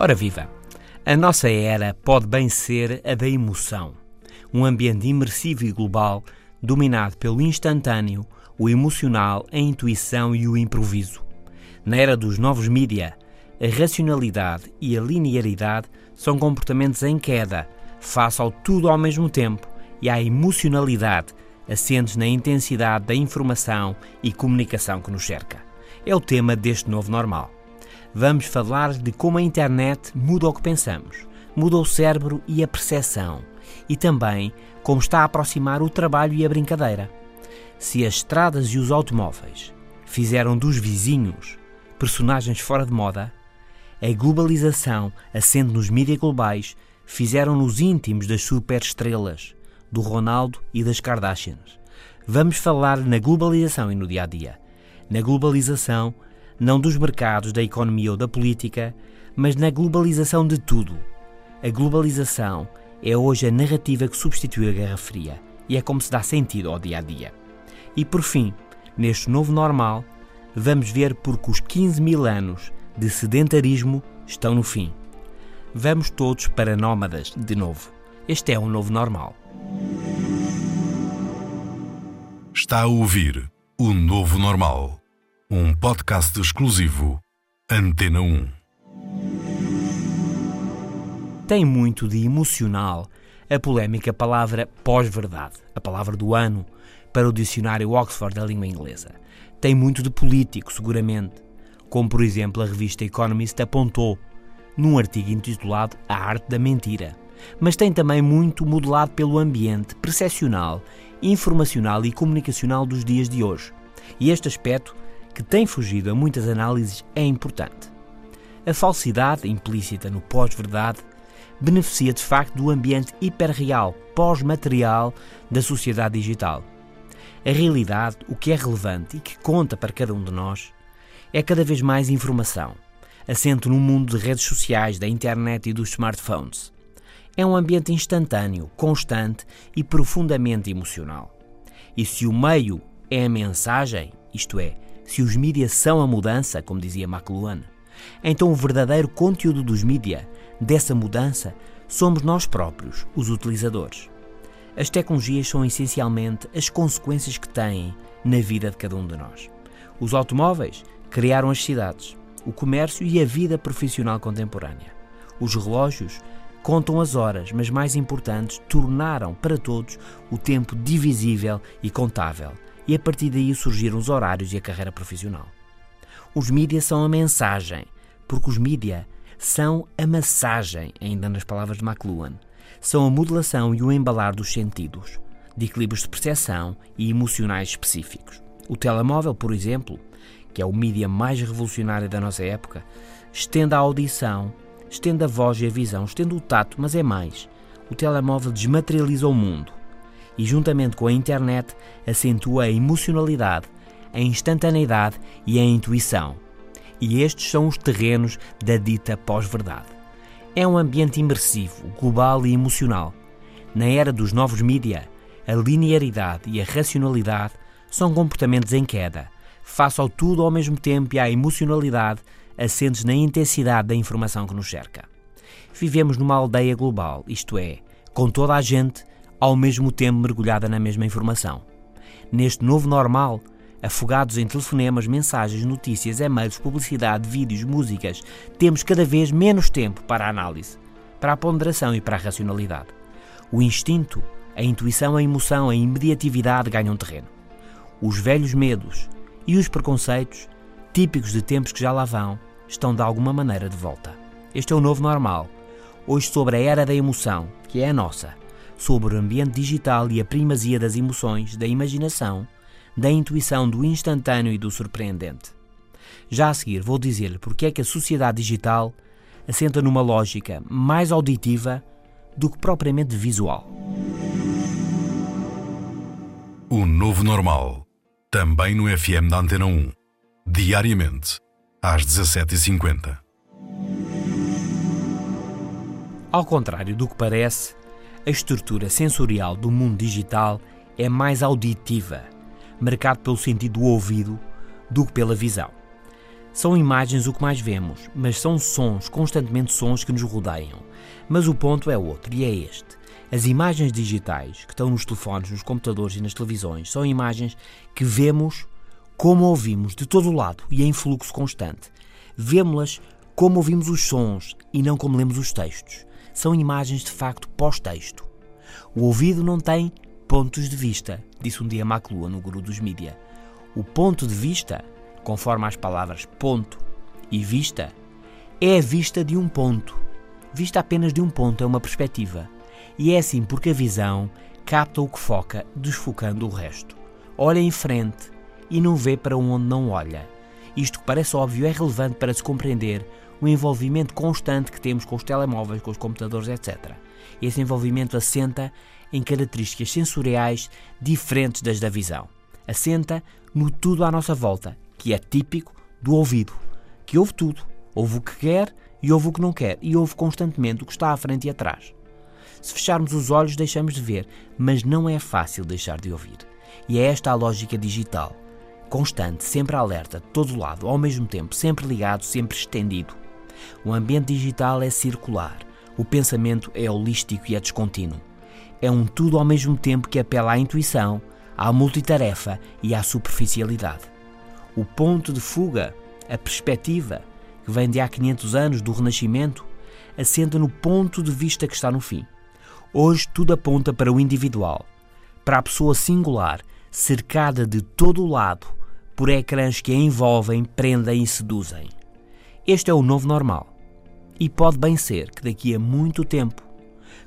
Ora viva! A nossa era pode bem ser a da emoção. Um ambiente imersivo e global, dominado pelo instantâneo, o emocional, a intuição e o improviso. Na era dos novos mídia, a racionalidade e a linearidade são comportamentos em queda, face ao tudo ao mesmo tempo, e à emocionalidade, assentes na intensidade da informação e comunicação que nos cerca. É o tema deste novo normal vamos falar de como a internet muda o que pensamos, muda o cérebro e a percepção, e também como está a aproximar o trabalho e a brincadeira. Se as estradas e os automóveis fizeram dos vizinhos personagens fora de moda, a globalização, assente nos mídias globais, fizeram-nos íntimos das superestrelas, do Ronaldo e das Kardashians. Vamos falar na globalização e no dia a dia. Na globalização, não dos mercados, da economia ou da política, mas na globalização de tudo. A globalização é hoje a narrativa que substitui a Guerra Fria e é como se dá sentido ao dia a dia. E por fim, neste novo normal, vamos ver porque os 15 mil anos de sedentarismo estão no fim. Vamos todos para nómadas de novo. Este é um novo normal. Está a ouvir o novo normal um podcast exclusivo Antena 1. Tem muito de emocional a polémica palavra pós-verdade, a palavra do ano para o dicionário Oxford da língua inglesa. Tem muito de político, seguramente, como por exemplo a revista Economist apontou num artigo intitulado A Arte da Mentira. Mas tem também muito modelado pelo ambiente percepcional, informacional e comunicacional dos dias de hoje. E este aspecto que tem fugido a muitas análises é importante. A falsidade implícita no pós-verdade beneficia de facto do ambiente hiperreal, pós-material da sociedade digital. A realidade, o que é relevante e que conta para cada um de nós, é cada vez mais informação, assento num mundo de redes sociais, da internet e dos smartphones. É um ambiente instantâneo, constante e profundamente emocional. E se o meio é a mensagem, isto é, se os mídias são a mudança, como dizia McLuhan, então o verdadeiro conteúdo dos mídias, dessa mudança, somos nós próprios, os utilizadores. As tecnologias são essencialmente as consequências que têm na vida de cada um de nós. Os automóveis criaram as cidades, o comércio e a vida profissional contemporânea. Os relógios contam as horas, mas mais importantes, tornaram para todos o tempo divisível e contável e a partir daí surgiram os horários e a carreira profissional. Os mídias são a mensagem, porque os mídias são a massagem, ainda nas palavras de McLuhan. São a modulação e o embalar dos sentidos, de equilíbrios de percepção e emocionais específicos. O telemóvel, por exemplo, que é o mídia mais revolucionário da nossa época, estende a audição, estende a voz e a visão, estende o tato, mas é mais. O telemóvel desmaterializa o mundo e, juntamente com a internet, acentua a emocionalidade, a instantaneidade e a intuição. E estes são os terrenos da dita pós-verdade. É um ambiente imersivo, global e emocional. Na era dos novos mídia, a linearidade e a racionalidade são comportamentos em queda, face ao tudo ao mesmo tempo e à emocionalidade assentes na intensidade da informação que nos cerca. Vivemos numa aldeia global, isto é, com toda a gente ao mesmo tempo mergulhada na mesma informação. Neste novo normal, afogados em telefonemas, mensagens, notícias, e-mails, publicidade, vídeos, músicas, temos cada vez menos tempo para a análise, para a ponderação e para a racionalidade. O instinto, a intuição, a emoção, a imediatividade ganham terreno. Os velhos medos e os preconceitos, típicos de tempos que já lá vão, estão de alguma maneira de volta. Este é o novo normal. Hoje sobre a era da emoção, que é a nossa sobre o ambiente digital e a primazia das emoções, da imaginação, da intuição do instantâneo e do surpreendente. Já a seguir vou dizer-lhe porque é que a sociedade digital assenta numa lógica mais auditiva do que propriamente visual. O novo normal, também no FM da Antena 1, diariamente, às 17h50. Ao contrário do que parece, a estrutura sensorial do mundo digital é mais auditiva, marcado pelo sentido do ouvido do que pela visão. São imagens o que mais vemos, mas são sons, constantemente sons que nos rodeiam. Mas o ponto é outro, e é este. As imagens digitais que estão nos telefones, nos computadores e nas televisões são imagens que vemos como ouvimos de todo o lado e em fluxo constante. Vemos-las como ouvimos os sons e não como lemos os textos são imagens de facto pós-texto. O ouvido não tem pontos de vista, disse um dia McLuhan, no guru dos mídia. O ponto de vista, conforme as palavras ponto e vista, é a vista de um ponto. Vista apenas de um ponto é uma perspectiva. E é assim porque a visão capta o que foca, desfocando o resto. Olha em frente e não vê para onde não olha. Isto que parece óbvio é relevante para se compreender o envolvimento constante que temos com os telemóveis, com os computadores, etc. Esse envolvimento assenta em características sensoriais diferentes das da visão. Assenta no tudo à nossa volta, que é típico do ouvido, que ouve tudo, ouve o que quer e ouve o que não quer, e ouve constantemente o que está à frente e atrás. Se fecharmos os olhos, deixamos de ver, mas não é fácil deixar de ouvir. E é esta a lógica digital. Constante, sempre alerta, de todo lado, ao mesmo tempo, sempre ligado, sempre estendido. O ambiente digital é circular. O pensamento é holístico e é descontínuo. É um tudo ao mesmo tempo que apela à intuição, à multitarefa e à superficialidade. O ponto de fuga, a perspectiva, que vem de há 500 anos do Renascimento, assenta no ponto de vista que está no fim. Hoje tudo aponta para o individual, para a pessoa singular, cercada de todo o lado por ecrãs que a envolvem, prendem e seduzem. Este é o novo normal. E pode bem ser que daqui a muito tempo,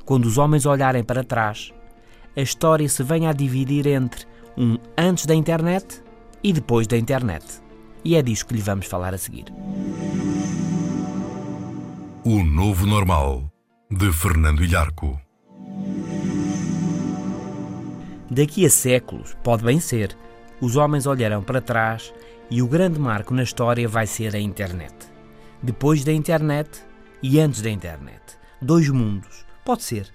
quando os homens olharem para trás, a história se venha a dividir entre um antes da internet e depois da internet. E é disso que lhe vamos falar a seguir. O novo normal de Fernando Ilharco. Daqui a séculos, pode bem ser, os homens olharão para trás e o grande marco na história vai ser a internet depois da internet e antes da internet. Dois mundos. Pode ser.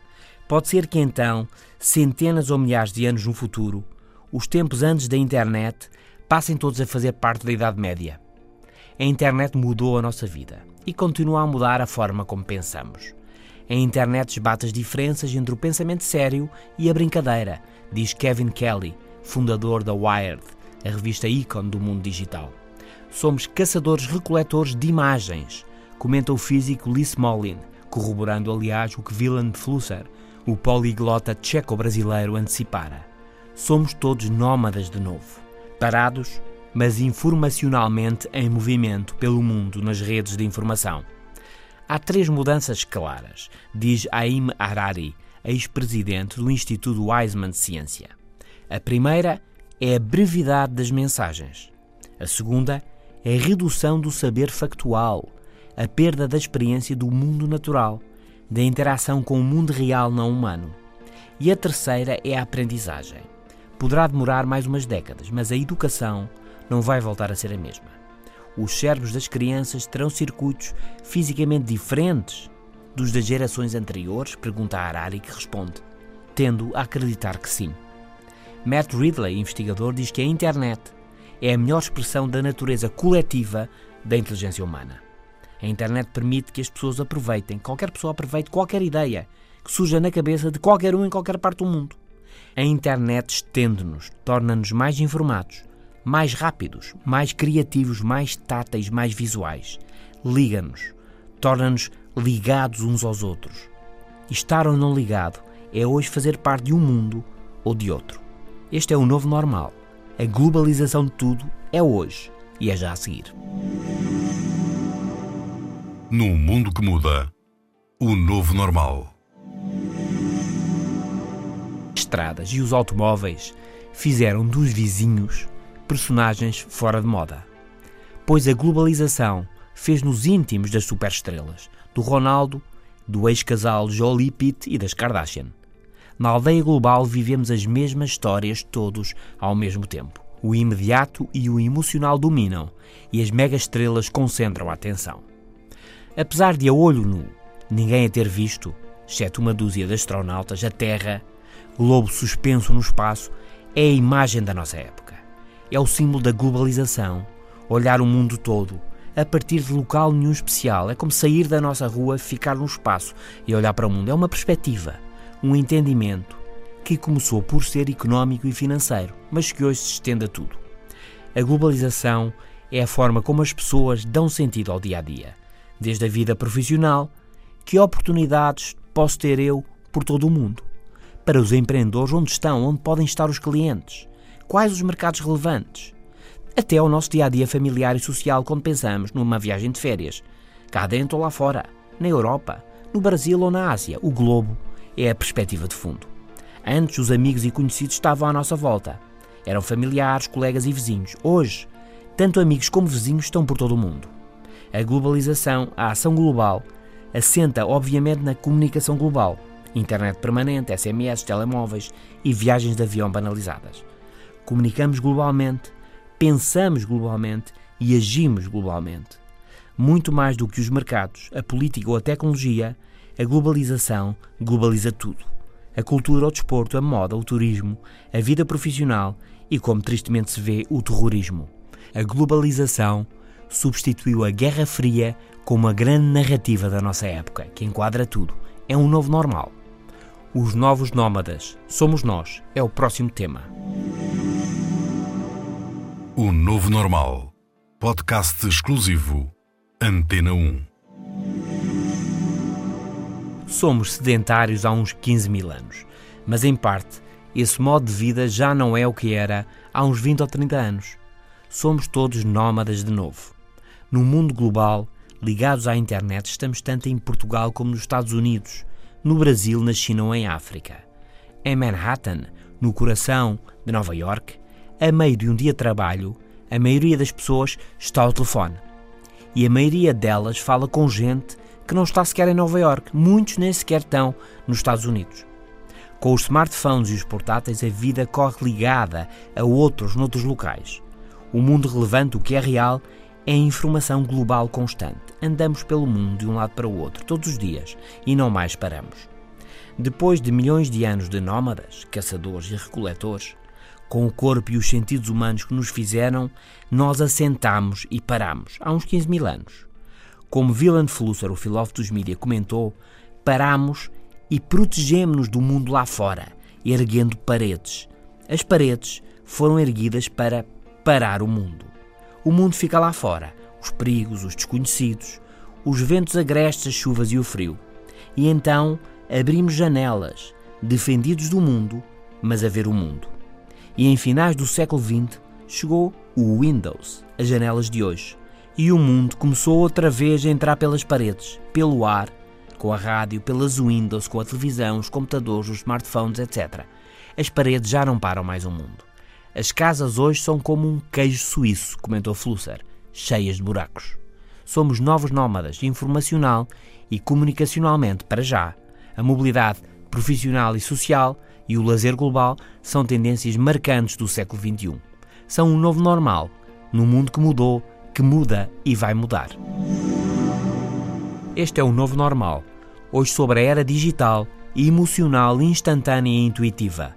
Pode ser que então, centenas ou milhares de anos no futuro, os tempos antes da internet passem todos a fazer parte da Idade Média. A internet mudou a nossa vida e continua a mudar a forma como pensamos. A internet esbate as diferenças entre o pensamento sério e a brincadeira, diz Kevin Kelly, fundador da Wired, a revista ícone do mundo digital. Somos caçadores-recoletores de imagens, comenta o físico Lee Smolin, corroborando, aliás, o que Willem Flusser, o poliglota tcheco-brasileiro, antecipara. Somos todos nómadas de novo, parados, mas informacionalmente em movimento pelo mundo nas redes de informação. Há três mudanças claras, diz Aim Harari, ex-presidente do Instituto Weizmann de Ciência. A primeira é a brevidade das mensagens. A segunda a redução do saber factual, a perda da experiência do mundo natural, da interação com o mundo real não humano. E a terceira é a aprendizagem. Poderá demorar mais umas décadas, mas a educação não vai voltar a ser a mesma. Os cérebros das crianças terão circuitos fisicamente diferentes dos das gerações anteriores? Pergunta a Harari, que responde, tendo a acreditar que sim. Matt Ridley, investigador, diz que a internet é a melhor expressão da natureza coletiva da inteligência humana. A internet permite que as pessoas aproveitem, qualquer pessoa aproveite qualquer ideia que surja na cabeça de qualquer um em qualquer parte do mundo. A internet estende-nos, torna-nos mais informados, mais rápidos, mais criativos, mais táteis, mais visuais. Liga-nos, torna-nos ligados uns aos outros. Estar ou não ligado é hoje fazer parte de um mundo ou de outro. Este é o novo normal a globalização de tudo é hoje e é já a seguir. Num mundo que muda, o novo normal. Estradas e os automóveis fizeram dos vizinhos personagens fora de moda. pois a globalização fez-nos íntimos das superestrelas, do Ronaldo, do ex-casal Jolie Pitt e das Kardashian. Na aldeia global vivemos as mesmas histórias todos ao mesmo tempo. O imediato e o emocional dominam e as mega-estrelas concentram a atenção. Apesar de a olho nu ninguém a ter visto, exceto uma dúzia de astronautas, a Terra, globo suspenso no espaço, é a imagem da nossa época. É o símbolo da globalização, olhar o mundo todo, a partir de local nenhum especial. É como sair da nossa rua, ficar no espaço e olhar para o mundo. É uma perspectiva, um entendimento que começou por ser económico e financeiro, mas que hoje se estende a tudo. A globalização é a forma como as pessoas dão sentido ao dia a dia, desde a vida profissional, que oportunidades posso ter eu por todo o mundo? Para os empreendedores, onde estão, onde podem estar os clientes? Quais os mercados relevantes? Até ao nosso dia a dia familiar e social quando pensamos numa viagem de férias, cá dentro ou lá fora, na Europa, no Brasil ou na Ásia, o globo é a perspectiva de fundo. Antes, os amigos e conhecidos estavam à nossa volta. Eram familiares, colegas e vizinhos. Hoje, tanto amigos como vizinhos estão por todo o mundo. A globalização, a ação global, assenta obviamente na comunicação global, internet permanente, SMS, telemóveis e viagens de avião banalizadas. Comunicamos globalmente, pensamos globalmente e agimos globalmente. Muito mais do que os mercados, a política ou a tecnologia, a globalização globaliza tudo a cultura, o desporto, a moda, o turismo, a vida profissional e, como tristemente se vê, o terrorismo. A globalização substituiu a Guerra Fria como a grande narrativa da nossa época, que enquadra tudo. É um novo normal. Os novos nómadas, somos nós, é o próximo tema. O Novo Normal. Podcast exclusivo. Antena 1. Somos sedentários há uns 15 mil anos, mas em parte esse modo de vida já não é o que era há uns 20 ou 30 anos. Somos todos nómadas de novo. No mundo global, ligados à internet, estamos tanto em Portugal como nos Estados Unidos, no Brasil, na China ou em África. Em Manhattan, no coração de Nova York, a meio de um dia de trabalho, a maioria das pessoas está ao telefone. E a maioria delas fala com gente que não está sequer em Nova York. Muitos nem sequer estão nos Estados Unidos. Com os smartphones e os portáteis, a vida corre ligada a outros noutros locais. O mundo relevante, o que é real, é a informação global constante. Andamos pelo mundo de um lado para o outro, todos os dias, e não mais paramos. Depois de milhões de anos de nómadas, caçadores e recoletores, com o corpo e os sentidos humanos que nos fizeram, nós assentamos e paramos há uns 15 mil anos. Como Willem Flusser, o filósofo dos mídia, comentou, paramos e protegemos-nos do mundo lá fora, erguendo paredes. As paredes foram erguidas para parar o mundo. O mundo fica lá fora, os perigos, os desconhecidos, os ventos agrestes, as chuvas e o frio. E então abrimos janelas, defendidos do mundo, mas a ver o mundo. E em finais do século XX chegou o Windows, as janelas de hoje e o mundo começou outra vez a entrar pelas paredes, pelo ar, com a rádio, pelas windows, com a televisão, os computadores, os smartphones, etc. As paredes já não param mais o mundo. As casas hoje são como um queijo suíço, comentou Flusser, cheias de buracos. Somos novos nómadas, informacional e comunicacionalmente, para já. A mobilidade profissional e social e o lazer global são tendências marcantes do século XXI. São um novo normal, num mundo que mudou que muda e vai mudar. Este é o novo normal, hoje sobre a era digital, emocional, instantânea e intuitiva.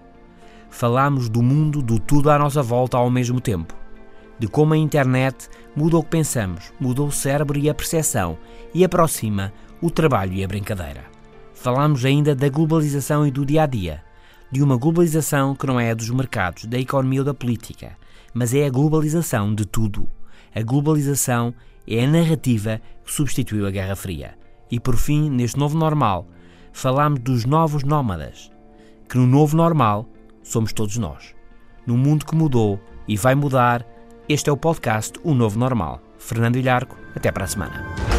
Falamos do mundo, do tudo à nossa volta ao mesmo tempo. De como a internet muda o que pensamos, muda o cérebro e a percepção e aproxima o trabalho e a brincadeira. Falamos ainda da globalização e do dia a dia. De uma globalização que não é a dos mercados, da economia ou da política, mas é a globalização de tudo a globalização é a narrativa que substituiu a Guerra Fria. E por fim, neste novo normal, falamos dos novos nómadas, que no novo normal somos todos nós. No mundo que mudou e vai mudar, este é o podcast O Novo Normal. Fernando Ilharco, até para a semana.